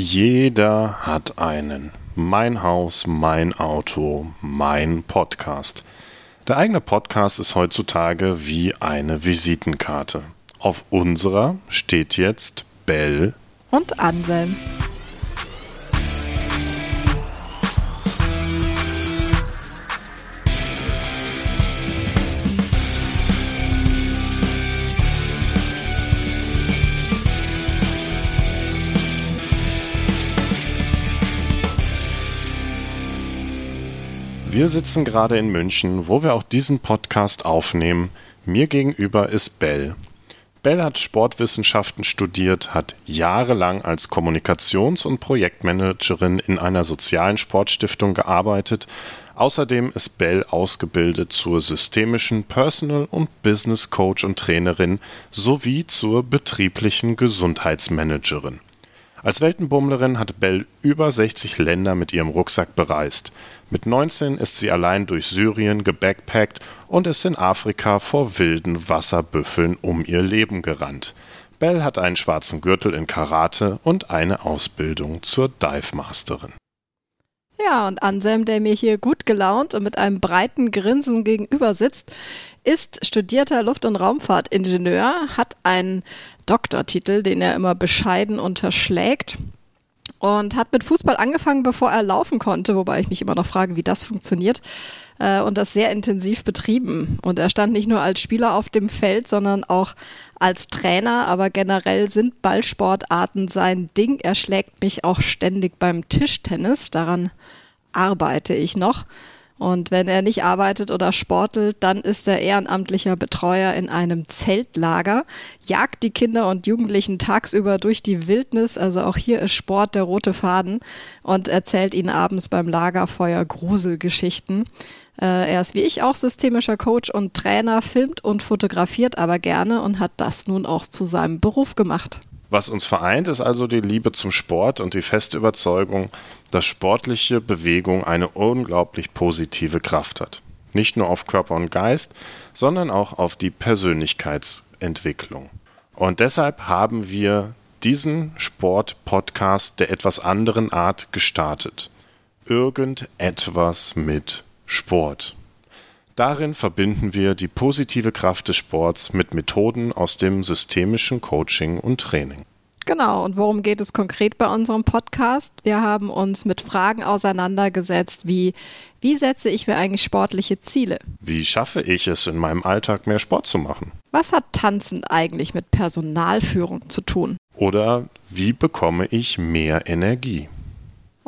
Jeder hat einen. Mein Haus, mein Auto, mein Podcast. Der eigene Podcast ist heutzutage wie eine Visitenkarte. Auf unserer steht jetzt Bell und Anselm. Wir sitzen gerade in München, wo wir auch diesen Podcast aufnehmen. Mir gegenüber ist Bell. Bell hat Sportwissenschaften studiert, hat jahrelang als Kommunikations- und Projektmanagerin in einer sozialen Sportstiftung gearbeitet. Außerdem ist Bell ausgebildet zur systemischen Personal- und Business Coach und Trainerin sowie zur betrieblichen Gesundheitsmanagerin. Als Weltenbummlerin hat Bell über 60 Länder mit ihrem Rucksack bereist. Mit 19 ist sie allein durch Syrien gebackpackt und ist in Afrika vor wilden Wasserbüffeln um ihr Leben gerannt. Bell hat einen schwarzen Gürtel in Karate und eine Ausbildung zur Dive Masterin. Ja, und Anselm, der mir hier gut gelaunt und mit einem breiten Grinsen gegenüber sitzt, ist studierter Luft- und Raumfahrtingenieur, hat einen Doktortitel, den er immer bescheiden unterschlägt und hat mit Fußball angefangen, bevor er laufen konnte, wobei ich mich immer noch frage, wie das funktioniert äh, und das sehr intensiv betrieben. Und er stand nicht nur als Spieler auf dem Feld, sondern auch als Trainer, aber generell sind Ballsportarten sein Ding. Er schlägt mich auch ständig beim Tischtennis, daran arbeite ich noch. Und wenn er nicht arbeitet oder sportelt, dann ist er ehrenamtlicher Betreuer in einem Zeltlager, jagt die Kinder und Jugendlichen tagsüber durch die Wildnis, also auch hier ist Sport der rote Faden und erzählt ihnen abends beim Lagerfeuer Gruselgeschichten. Äh, er ist wie ich auch systemischer Coach und Trainer, filmt und fotografiert aber gerne und hat das nun auch zu seinem Beruf gemacht. Was uns vereint, ist also die Liebe zum Sport und die feste Überzeugung, dass sportliche Bewegung eine unglaublich positive Kraft hat. Nicht nur auf Körper und Geist, sondern auch auf die Persönlichkeitsentwicklung. Und deshalb haben wir diesen Sport-Podcast der etwas anderen Art gestartet. Irgendetwas mit Sport. Darin verbinden wir die positive Kraft des Sports mit Methoden aus dem systemischen Coaching und Training. Genau, und worum geht es konkret bei unserem Podcast? Wir haben uns mit Fragen auseinandergesetzt, wie wie setze ich mir eigentlich sportliche Ziele? Wie schaffe ich es in meinem Alltag mehr Sport zu machen? Was hat Tanzen eigentlich mit Personalführung zu tun? Oder wie bekomme ich mehr Energie?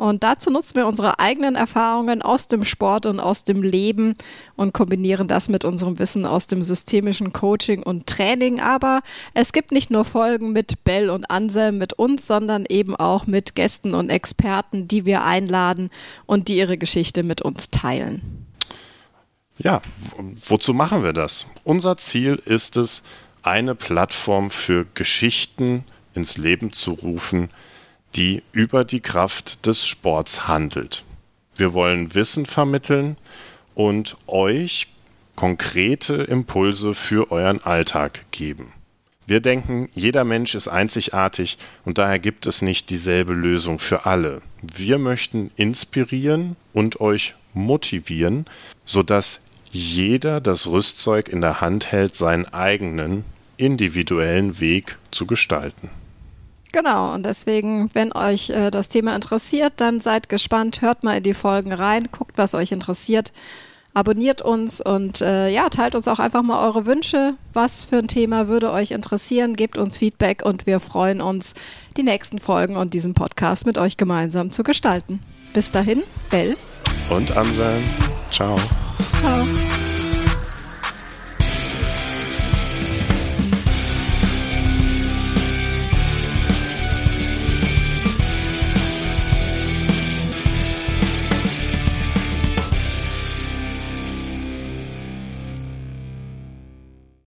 Und dazu nutzen wir unsere eigenen Erfahrungen aus dem Sport und aus dem Leben und kombinieren das mit unserem Wissen aus dem systemischen Coaching und Training. Aber es gibt nicht nur Folgen mit Bell und Anselm mit uns, sondern eben auch mit Gästen und Experten, die wir einladen und die ihre Geschichte mit uns teilen. Ja, wozu machen wir das? Unser Ziel ist es, eine Plattform für Geschichten ins Leben zu rufen, die über die Kraft des Sports handelt. Wir wollen Wissen vermitteln und euch konkrete Impulse für euren Alltag geben. Wir denken, jeder Mensch ist einzigartig und daher gibt es nicht dieselbe Lösung für alle. Wir möchten inspirieren und euch motivieren, sodass jeder das Rüstzeug in der Hand hält, seinen eigenen individuellen Weg zu gestalten. Genau, und deswegen, wenn euch äh, das Thema interessiert, dann seid gespannt, hört mal in die Folgen rein, guckt, was euch interessiert, abonniert uns und äh, ja, teilt uns auch einfach mal eure Wünsche. Was für ein Thema würde euch interessieren? Gebt uns Feedback und wir freuen uns, die nächsten Folgen und diesen Podcast mit euch gemeinsam zu gestalten. Bis dahin, Bell und Anselm. Ciao. Ciao.